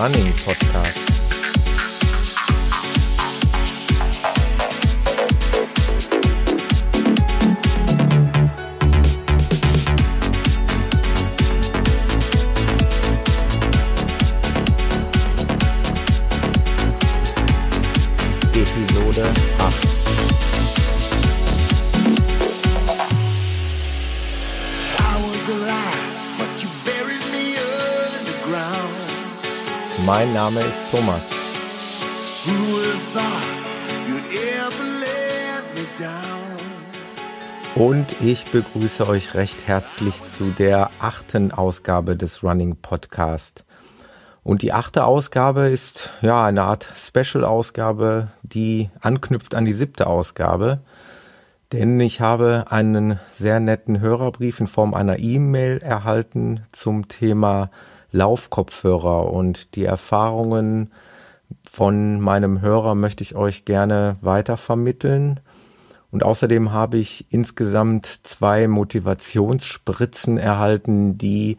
Running Podcast. Episode 8. Mein Name ist Thomas. Und ich begrüße euch recht herzlich zu der achten Ausgabe des Running Podcast. Und die achte Ausgabe ist ja eine Art Special-Ausgabe, die anknüpft an die siebte Ausgabe. Denn ich habe einen sehr netten Hörerbrief in Form einer E-Mail erhalten zum Thema Laufkopfhörer und die Erfahrungen von meinem Hörer möchte ich euch gerne weitervermitteln. Und außerdem habe ich insgesamt zwei Motivationsspritzen erhalten, die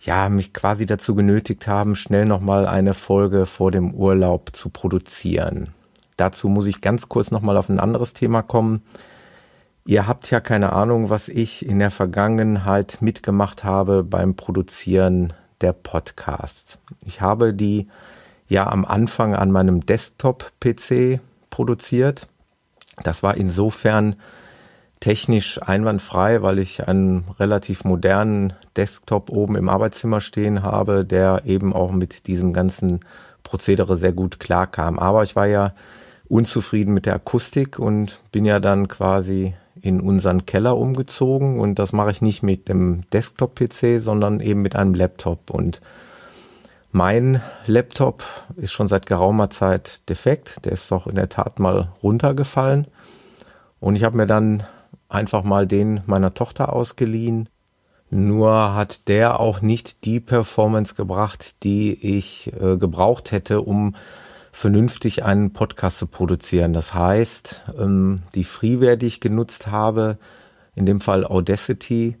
ja mich quasi dazu genötigt haben, schnell nochmal eine Folge vor dem Urlaub zu produzieren. Dazu muss ich ganz kurz nochmal auf ein anderes Thema kommen. Ihr habt ja keine Ahnung, was ich in der Vergangenheit mitgemacht habe beim Produzieren der Podcasts. Ich habe die ja am Anfang an meinem Desktop-PC produziert. Das war insofern technisch einwandfrei, weil ich einen relativ modernen Desktop oben im Arbeitszimmer stehen habe, der eben auch mit diesem ganzen Prozedere sehr gut klarkam. Aber ich war ja unzufrieden mit der Akustik und bin ja dann quasi in unseren Keller umgezogen und das mache ich nicht mit dem Desktop-PC, sondern eben mit einem Laptop und mein Laptop ist schon seit geraumer Zeit defekt. Der ist doch in der Tat mal runtergefallen. Und ich habe mir dann einfach mal den meiner Tochter ausgeliehen. Nur hat der auch nicht die Performance gebracht, die ich äh, gebraucht hätte, um vernünftig einen Podcast zu produzieren. Das heißt, ähm, die Freeware, die ich genutzt habe, in dem Fall Audacity,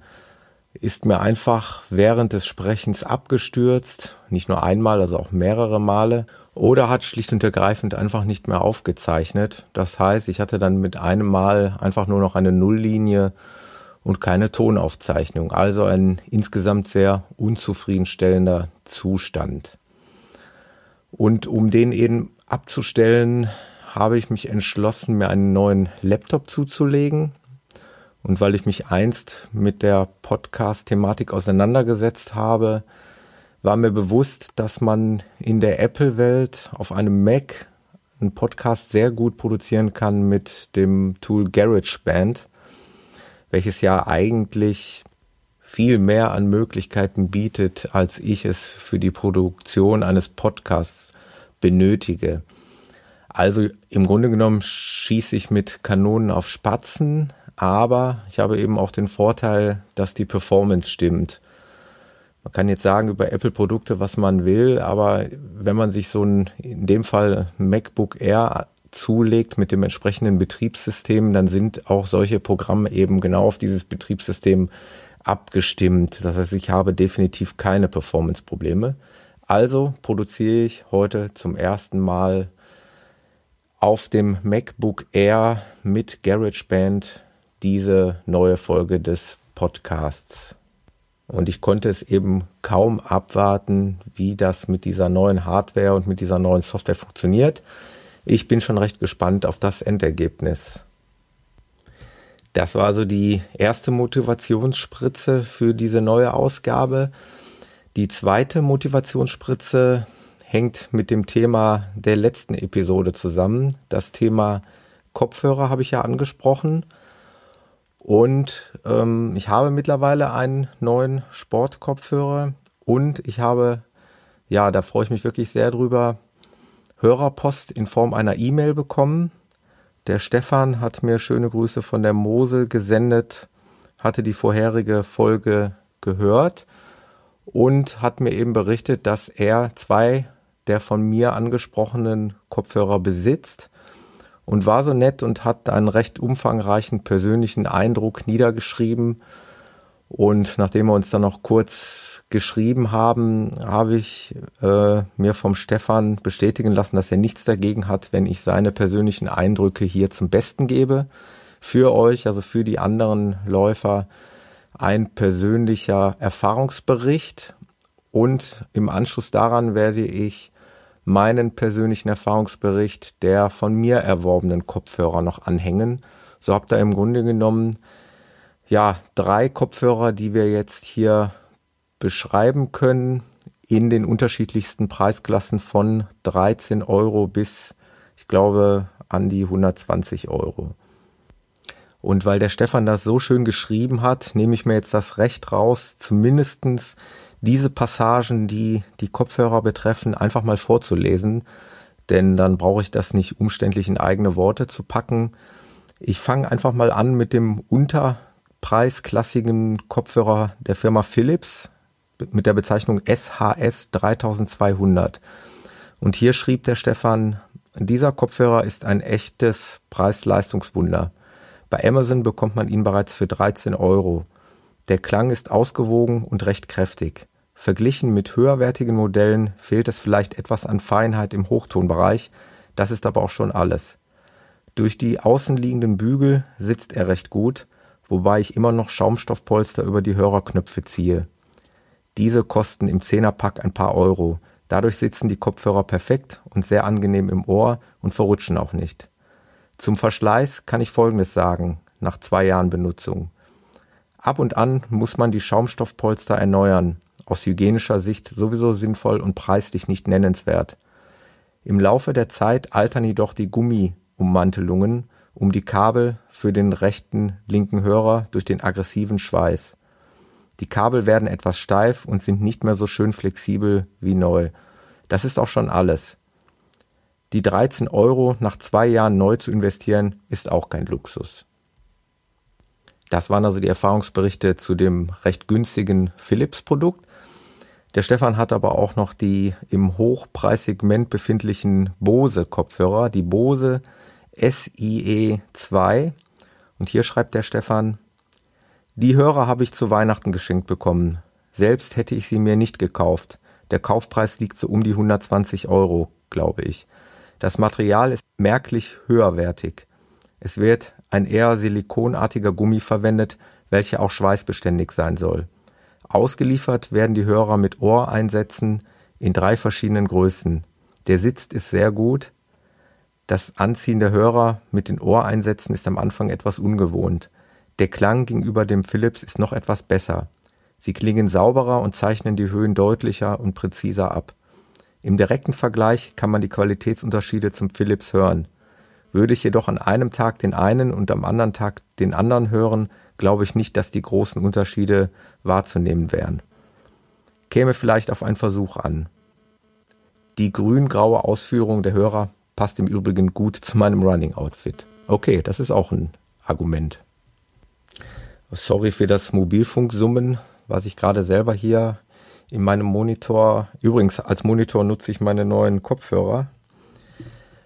ist mir einfach während des Sprechens abgestürzt, nicht nur einmal, also auch mehrere Male, oder hat schlicht und ergreifend einfach nicht mehr aufgezeichnet. Das heißt, ich hatte dann mit einem Mal einfach nur noch eine Nulllinie und keine Tonaufzeichnung, also ein insgesamt sehr unzufriedenstellender Zustand. Und um den eben abzustellen, habe ich mich entschlossen, mir einen neuen Laptop zuzulegen, und weil ich mich einst mit der Podcast-Thematik auseinandergesetzt habe, war mir bewusst, dass man in der Apple-Welt auf einem Mac einen Podcast sehr gut produzieren kann mit dem Tool GarageBand, welches ja eigentlich viel mehr an Möglichkeiten bietet, als ich es für die Produktion eines Podcasts benötige. Also im Grunde genommen schieße ich mit Kanonen auf Spatzen, aber ich habe eben auch den Vorteil, dass die Performance stimmt. Man kann jetzt sagen über Apple-Produkte, was man will, aber wenn man sich so ein, in dem Fall MacBook Air zulegt mit dem entsprechenden Betriebssystem, dann sind auch solche Programme eben genau auf dieses Betriebssystem abgestimmt. Das heißt, ich habe definitiv keine Performance-Probleme. Also produziere ich heute zum ersten Mal auf dem MacBook Air mit GarageBand diese neue Folge des Podcasts. Und ich konnte es eben kaum abwarten, wie das mit dieser neuen Hardware und mit dieser neuen Software funktioniert. Ich bin schon recht gespannt auf das Endergebnis. Das war also die erste Motivationsspritze für diese neue Ausgabe. Die zweite Motivationsspritze hängt mit dem Thema der letzten Episode zusammen. Das Thema Kopfhörer habe ich ja angesprochen. Und ähm, ich habe mittlerweile einen neuen Sportkopfhörer und ich habe, ja, da freue ich mich wirklich sehr drüber, Hörerpost in Form einer E-Mail bekommen. Der Stefan hat mir schöne Grüße von der Mosel gesendet, hatte die vorherige Folge gehört und hat mir eben berichtet, dass er zwei der von mir angesprochenen Kopfhörer besitzt und war so nett und hat einen recht umfangreichen persönlichen Eindruck niedergeschrieben. Und nachdem er uns dann noch kurz geschrieben haben, habe ich äh, mir vom Stefan bestätigen lassen, dass er nichts dagegen hat, wenn ich seine persönlichen Eindrücke hier zum Besten gebe. Für euch, also für die anderen Läufer, ein persönlicher Erfahrungsbericht und im Anschluss daran werde ich meinen persönlichen Erfahrungsbericht der von mir erworbenen Kopfhörer noch anhängen. So habt ihr im Grunde genommen ja drei Kopfhörer, die wir jetzt hier beschreiben können in den unterschiedlichsten Preisklassen von 13 Euro bis, ich glaube, an die 120 Euro. Und weil der Stefan das so schön geschrieben hat, nehme ich mir jetzt das Recht raus, zumindestens diese Passagen, die die Kopfhörer betreffen, einfach mal vorzulesen. Denn dann brauche ich das nicht umständlich in eigene Worte zu packen. Ich fange einfach mal an mit dem unterpreisklassigen Kopfhörer der Firma Philips mit der Bezeichnung SHS 3200. Und hier schrieb der Stefan, dieser Kopfhörer ist ein echtes Preis-Leistungswunder. Bei Amazon bekommt man ihn bereits für 13 Euro. Der Klang ist ausgewogen und recht kräftig. Verglichen mit höherwertigen Modellen fehlt es vielleicht etwas an Feinheit im Hochtonbereich, das ist aber auch schon alles. Durch die außenliegenden Bügel sitzt er recht gut, wobei ich immer noch Schaumstoffpolster über die Hörerknöpfe ziehe. Diese kosten im Zehnerpack ein paar Euro. Dadurch sitzen die Kopfhörer perfekt und sehr angenehm im Ohr und verrutschen auch nicht. Zum Verschleiß kann ich Folgendes sagen, nach zwei Jahren Benutzung. Ab und an muss man die Schaumstoffpolster erneuern, aus hygienischer Sicht sowieso sinnvoll und preislich nicht nennenswert. Im Laufe der Zeit altern jedoch die Gummiummantelungen um die Kabel für den rechten linken Hörer durch den aggressiven Schweiß. Die Kabel werden etwas steif und sind nicht mehr so schön flexibel wie neu. Das ist auch schon alles. Die 13 Euro nach zwei Jahren neu zu investieren, ist auch kein Luxus. Das waren also die Erfahrungsberichte zu dem recht günstigen Philips-Produkt. Der Stefan hat aber auch noch die im Hochpreissegment befindlichen Bose-Kopfhörer, die Bose SIE 2. Und hier schreibt der Stefan, die Hörer habe ich zu Weihnachten geschenkt bekommen. Selbst hätte ich sie mir nicht gekauft. Der Kaufpreis liegt so um die 120 Euro, glaube ich. Das Material ist merklich höherwertig. Es wird ein eher silikonartiger Gummi verwendet, welcher auch schweißbeständig sein soll. Ausgeliefert werden die Hörer mit Ohreinsätzen in drei verschiedenen Größen. Der Sitz ist sehr gut. Das Anziehen der Hörer mit den Ohreinsätzen ist am Anfang etwas ungewohnt. Der Klang gegenüber dem Philips ist noch etwas besser. Sie klingen sauberer und zeichnen die Höhen deutlicher und präziser ab. Im direkten Vergleich kann man die Qualitätsunterschiede zum Philips hören. Würde ich jedoch an einem Tag den einen und am anderen Tag den anderen hören, glaube ich nicht, dass die großen Unterschiede wahrzunehmen wären. Käme vielleicht auf einen Versuch an. Die grün-graue Ausführung der Hörer passt im Übrigen gut zu meinem Running-Outfit. Okay, das ist auch ein Argument. Sorry für das Mobilfunksummen, was ich gerade selber hier in meinem Monitor. Übrigens, als Monitor nutze ich meine neuen Kopfhörer.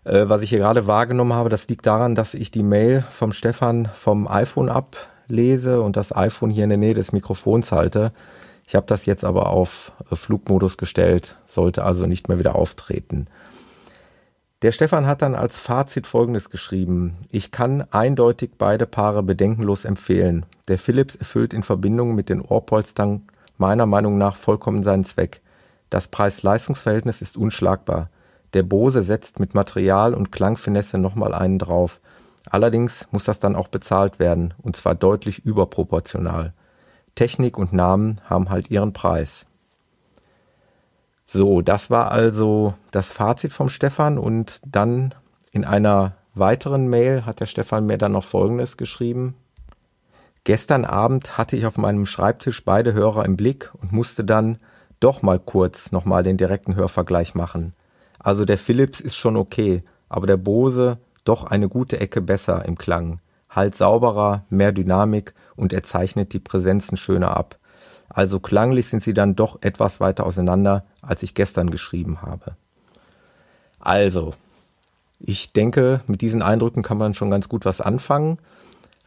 Äh, was ich hier gerade wahrgenommen habe, das liegt daran, dass ich die Mail vom Stefan vom iPhone ablese und das iPhone hier in der Nähe des Mikrofons halte. Ich habe das jetzt aber auf äh, Flugmodus gestellt, sollte also nicht mehr wieder auftreten. Der Stefan hat dann als Fazit Folgendes geschrieben. Ich kann eindeutig beide Paare bedenkenlos empfehlen. Der Philips erfüllt in Verbindung mit den Ohrpolstern meiner Meinung nach vollkommen seinen Zweck. Das Preis-Leistungs-Verhältnis ist unschlagbar. Der Bose setzt mit Material und Klangfinesse nochmal einen drauf. Allerdings muss das dann auch bezahlt werden, und zwar deutlich überproportional. Technik und Namen haben halt ihren Preis. So, das war also das Fazit vom Stefan und dann in einer weiteren Mail hat der Stefan mir dann noch Folgendes geschrieben. Gestern Abend hatte ich auf meinem Schreibtisch beide Hörer im Blick und musste dann doch mal kurz nochmal den direkten Hörvergleich machen. Also der Philips ist schon okay, aber der Bose doch eine gute Ecke besser im Klang. Halt sauberer, mehr Dynamik und er zeichnet die Präsenzen schöner ab. Also klanglich sind sie dann doch etwas weiter auseinander, als ich gestern geschrieben habe. Also, ich denke, mit diesen Eindrücken kann man schon ganz gut was anfangen.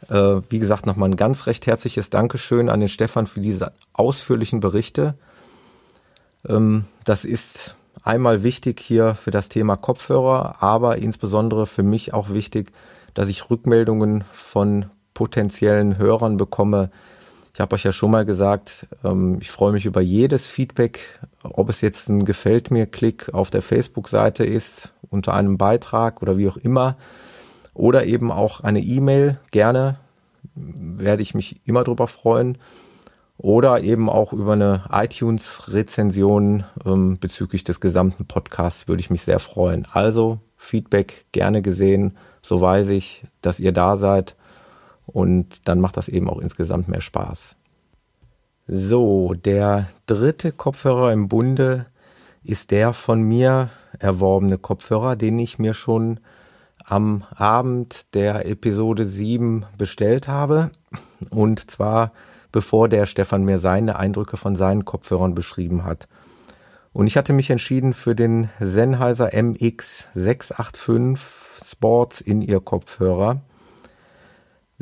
Äh, wie gesagt, nochmal ein ganz recht herzliches Dankeschön an den Stefan für diese ausführlichen Berichte. Ähm, das ist einmal wichtig hier für das Thema Kopfhörer, aber insbesondere für mich auch wichtig, dass ich Rückmeldungen von potenziellen Hörern bekomme. Ich habe euch ja schon mal gesagt, ähm, ich freue mich über jedes Feedback, ob es jetzt ein Gefällt mir Klick auf der Facebook-Seite ist, unter einem Beitrag oder wie auch immer, oder eben auch eine E-Mail. Gerne werde ich mich immer drüber freuen. Oder eben auch über eine iTunes-Rezension ähm, bezüglich des gesamten Podcasts würde ich mich sehr freuen. Also Feedback gerne gesehen. So weiß ich, dass ihr da seid. Und dann macht das eben auch insgesamt mehr Spaß. So, der dritte Kopfhörer im Bunde ist der von mir erworbene Kopfhörer, den ich mir schon am Abend der Episode 7 bestellt habe. Und zwar bevor der Stefan mir seine Eindrücke von seinen Kopfhörern beschrieben hat. Und ich hatte mich entschieden für den Sennheiser MX685 Sports in ihr Kopfhörer.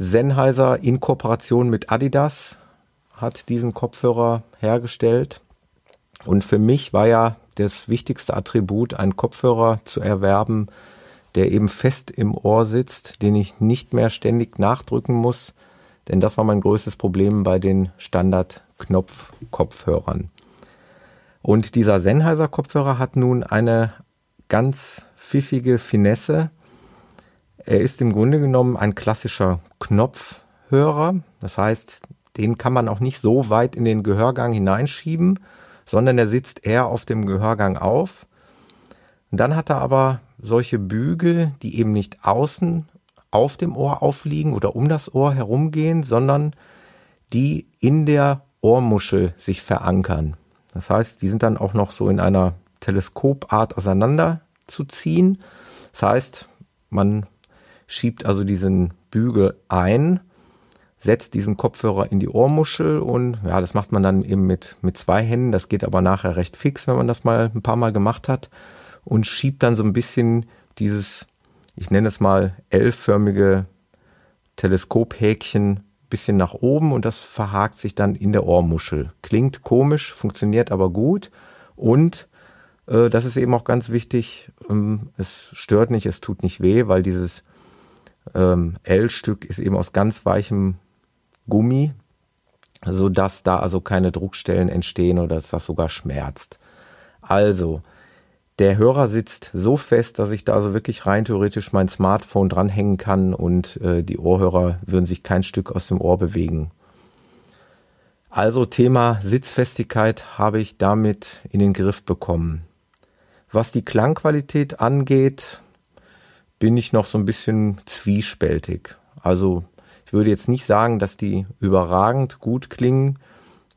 Sennheiser in Kooperation mit Adidas hat diesen Kopfhörer hergestellt. Und für mich war ja das wichtigste Attribut, einen Kopfhörer zu erwerben, der eben fest im Ohr sitzt, den ich nicht mehr ständig nachdrücken muss, denn das war mein größtes Problem bei den Standard-Knopf-Kopfhörern. Und dieser Sennheiser-Kopfhörer hat nun eine ganz pfiffige Finesse. Er ist im Grunde genommen ein klassischer Knopfhörer. Das heißt, den kann man auch nicht so weit in den Gehörgang hineinschieben, sondern er sitzt eher auf dem Gehörgang auf. Und dann hat er aber solche Bügel, die eben nicht außen auf dem Ohr aufliegen oder um das Ohr herumgehen, sondern die in der Ohrmuschel sich verankern. Das heißt, die sind dann auch noch so in einer Teleskopart auseinander zu ziehen. Das heißt, man schiebt also diesen Bügel ein, setzt diesen Kopfhörer in die Ohrmuschel und ja, das macht man dann eben mit, mit zwei Händen. Das geht aber nachher recht fix, wenn man das mal ein paar Mal gemacht hat und schiebt dann so ein bisschen dieses ich nenne es mal L-förmige Teleskophäkchen bisschen nach oben und das verhakt sich dann in der Ohrmuschel. Klingt komisch, funktioniert aber gut und äh, das ist eben auch ganz wichtig, ähm, es stört nicht, es tut nicht weh, weil dieses ähm, L-Stück ist eben aus ganz weichem Gummi, so dass da also keine Druckstellen entstehen oder dass das sogar schmerzt. Also, der Hörer sitzt so fest, dass ich da also wirklich rein theoretisch mein Smartphone dranhängen kann und äh, die Ohrhörer würden sich kein Stück aus dem Ohr bewegen. Also Thema Sitzfestigkeit habe ich damit in den Griff bekommen. Was die Klangqualität angeht, bin ich noch so ein bisschen zwiespältig. Also ich würde jetzt nicht sagen, dass die überragend gut klingen.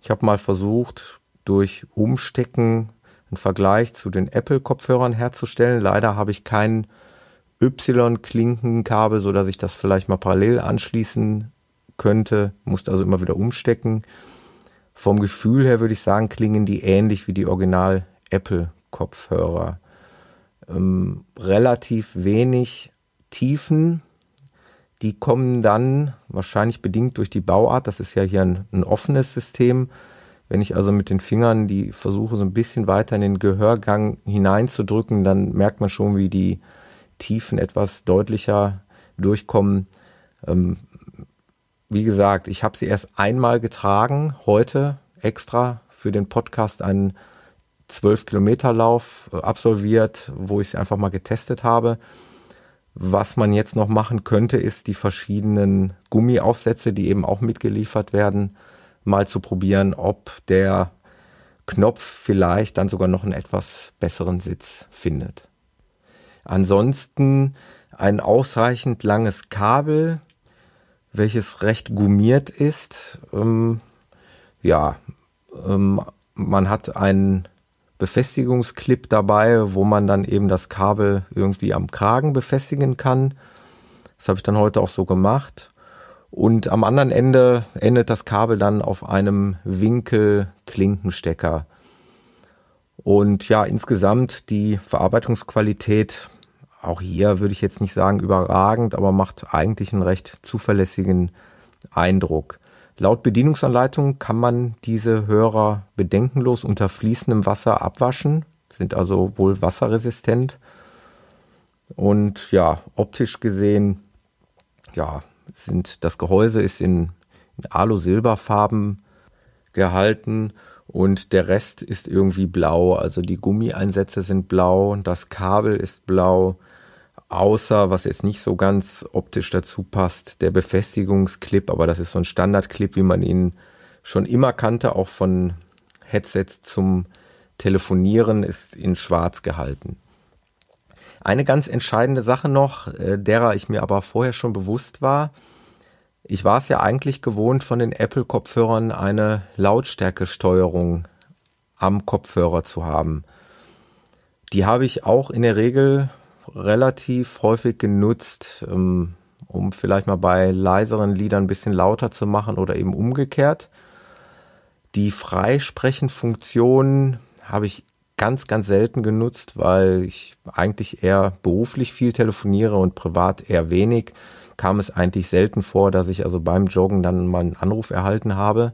Ich habe mal versucht, durch Umstecken einen Vergleich zu den Apple-Kopfhörern herzustellen. Leider habe ich kein Y-Klinkenkabel, so dass ich das vielleicht mal parallel anschließen könnte. Musste also immer wieder umstecken. Vom Gefühl her würde ich sagen, klingen die ähnlich wie die Original Apple-Kopfhörer. Ähm, relativ wenig Tiefen. Die kommen dann wahrscheinlich bedingt durch die Bauart. Das ist ja hier ein, ein offenes System wenn ich also mit den Fingern die versuche so ein bisschen weiter in den Gehörgang hineinzudrücken, dann merkt man schon, wie die Tiefen etwas deutlicher durchkommen. Ähm, wie gesagt, ich habe sie erst einmal getragen, heute extra für den Podcast einen 12 Kilometer Lauf äh, absolviert, wo ich sie einfach mal getestet habe. Was man jetzt noch machen könnte, ist die verschiedenen Gummiaufsätze, die eben auch mitgeliefert werden, mal zu probieren, ob der Knopf vielleicht dann sogar noch einen etwas besseren Sitz findet. Ansonsten ein ausreichend langes Kabel, welches recht gummiert ist. Ähm, ja, ähm, man hat einen Befestigungsclip dabei, wo man dann eben das Kabel irgendwie am Kragen befestigen kann. Das habe ich dann heute auch so gemacht. Und am anderen Ende endet das Kabel dann auf einem Winkel-Klinkenstecker. Und ja, insgesamt die Verarbeitungsqualität, auch hier würde ich jetzt nicht sagen überragend, aber macht eigentlich einen recht zuverlässigen Eindruck. Laut Bedienungsanleitung kann man diese Hörer bedenkenlos unter fließendem Wasser abwaschen, sind also wohl wasserresistent. Und ja, optisch gesehen, ja, sind das Gehäuse ist in, in Alu-Silberfarben gehalten und der Rest ist irgendwie blau. Also die Gummieinsätze sind blau, das Kabel ist blau, außer was jetzt nicht so ganz optisch dazu passt, der Befestigungsclip, aber das ist so ein Standardclip, wie man ihn schon immer kannte, auch von Headsets zum Telefonieren, ist in schwarz gehalten. Eine ganz entscheidende Sache noch, äh, derer ich mir aber vorher schon bewusst war, ich war es ja eigentlich gewohnt, von den Apple-Kopfhörern eine Lautstärkesteuerung am Kopfhörer zu haben. Die habe ich auch in der Regel relativ häufig genutzt, ähm, um vielleicht mal bei leiseren Liedern ein bisschen lauter zu machen oder eben umgekehrt. Die Freisprechenfunktion habe ich ganz, ganz selten genutzt, weil ich eigentlich eher beruflich viel telefoniere und privat eher wenig kam es eigentlich selten vor, dass ich also beim Joggen dann mal einen Anruf erhalten habe.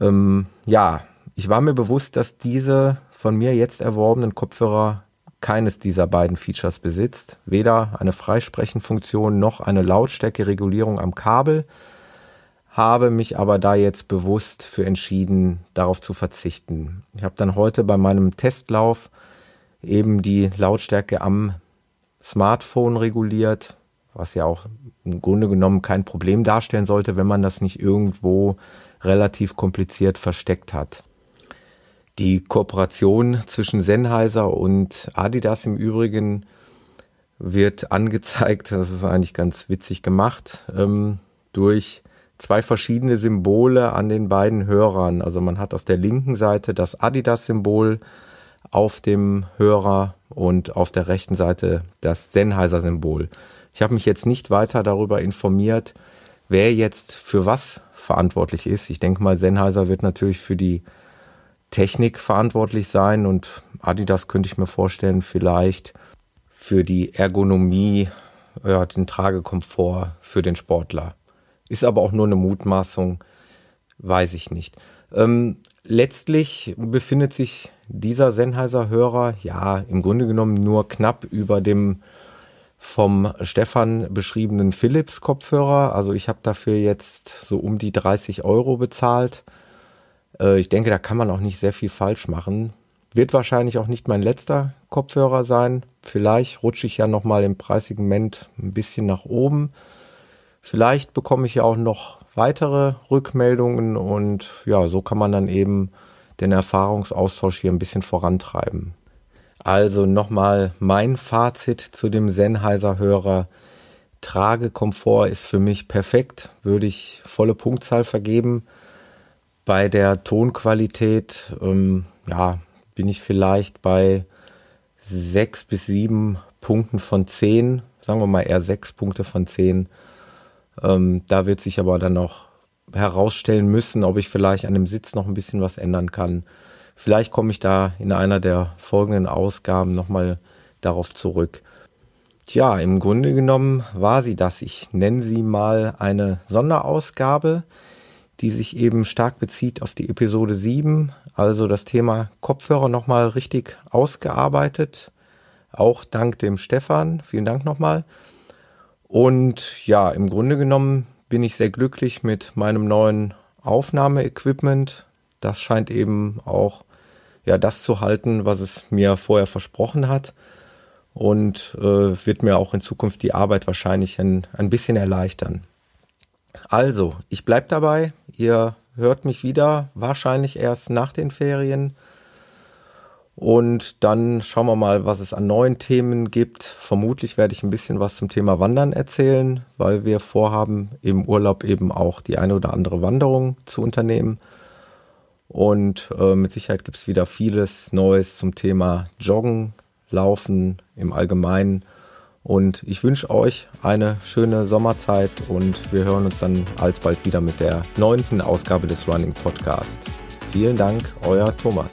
Ähm, ja, ich war mir bewusst, dass diese von mir jetzt erworbenen Kopfhörer keines dieser beiden Features besitzt. Weder eine Freisprechenfunktion noch eine Lautstärkeregulierung am Kabel. Habe mich aber da jetzt bewusst für entschieden, darauf zu verzichten. Ich habe dann heute bei meinem Testlauf eben die Lautstärke am Smartphone reguliert, was ja auch im Grunde genommen kein Problem darstellen sollte, wenn man das nicht irgendwo relativ kompliziert versteckt hat. Die Kooperation zwischen Sennheiser und Adidas im Übrigen wird angezeigt, das ist eigentlich ganz witzig gemacht, ähm, durch zwei verschiedene Symbole an den beiden Hörern. Also man hat auf der linken Seite das Adidas-Symbol auf dem Hörer und auf der rechten Seite das Sennheiser-Symbol. Ich habe mich jetzt nicht weiter darüber informiert, wer jetzt für was verantwortlich ist. Ich denke mal, Sennheiser wird natürlich für die Technik verantwortlich sein und Adidas könnte ich mir vorstellen, vielleicht für die Ergonomie, ja, den Tragekomfort für den Sportler. Ist aber auch nur eine Mutmaßung, weiß ich nicht. Ähm, letztlich befindet sich dieser Sennheiser-Hörer ja im Grunde genommen nur knapp über dem vom Stefan beschriebenen Philips Kopfhörer. Also ich habe dafür jetzt so um die 30 Euro bezahlt. Äh, ich denke, da kann man auch nicht sehr viel falsch machen. Wird wahrscheinlich auch nicht mein letzter Kopfhörer sein. Vielleicht rutsche ich ja nochmal im Preissegment ein bisschen nach oben. Vielleicht bekomme ich ja auch noch weitere Rückmeldungen und ja, so kann man dann eben den Erfahrungsaustausch hier ein bisschen vorantreiben. Also nochmal mein Fazit zu dem Sennheiser-Hörer. Tragekomfort ist für mich perfekt, würde ich volle Punktzahl vergeben. Bei der Tonqualität, ähm, ja, bin ich vielleicht bei sechs bis sieben Punkten von zehn, sagen wir mal eher sechs Punkte von zehn. Ähm, da wird sich aber dann noch herausstellen müssen, ob ich vielleicht an dem Sitz noch ein bisschen was ändern kann. Vielleicht komme ich da in einer der folgenden Ausgaben nochmal darauf zurück. Tja, im Grunde genommen war sie das. Ich nenne sie mal eine Sonderausgabe, die sich eben stark bezieht auf die Episode 7, also das Thema Kopfhörer nochmal richtig ausgearbeitet. Auch dank dem Stefan. Vielen Dank nochmal. Und ja, im Grunde genommen bin ich sehr glücklich mit meinem neuen Aufnahmeequipment das scheint eben auch ja das zu halten, was es mir vorher versprochen hat und äh, wird mir auch in Zukunft die Arbeit wahrscheinlich ein, ein bisschen erleichtern. Also, ich bleibe dabei. Ihr hört mich wieder, wahrscheinlich erst nach den Ferien. Und dann schauen wir mal, was es an neuen Themen gibt. Vermutlich werde ich ein bisschen was zum Thema Wandern erzählen, weil wir vorhaben, im Urlaub eben auch die eine oder andere Wanderung zu unternehmen. Und äh, mit Sicherheit gibt es wieder vieles Neues zum Thema Joggen, Laufen im Allgemeinen. Und ich wünsche euch eine schöne Sommerzeit und wir hören uns dann alsbald wieder mit der neunten Ausgabe des Running Podcasts. Vielen Dank, euer Thomas.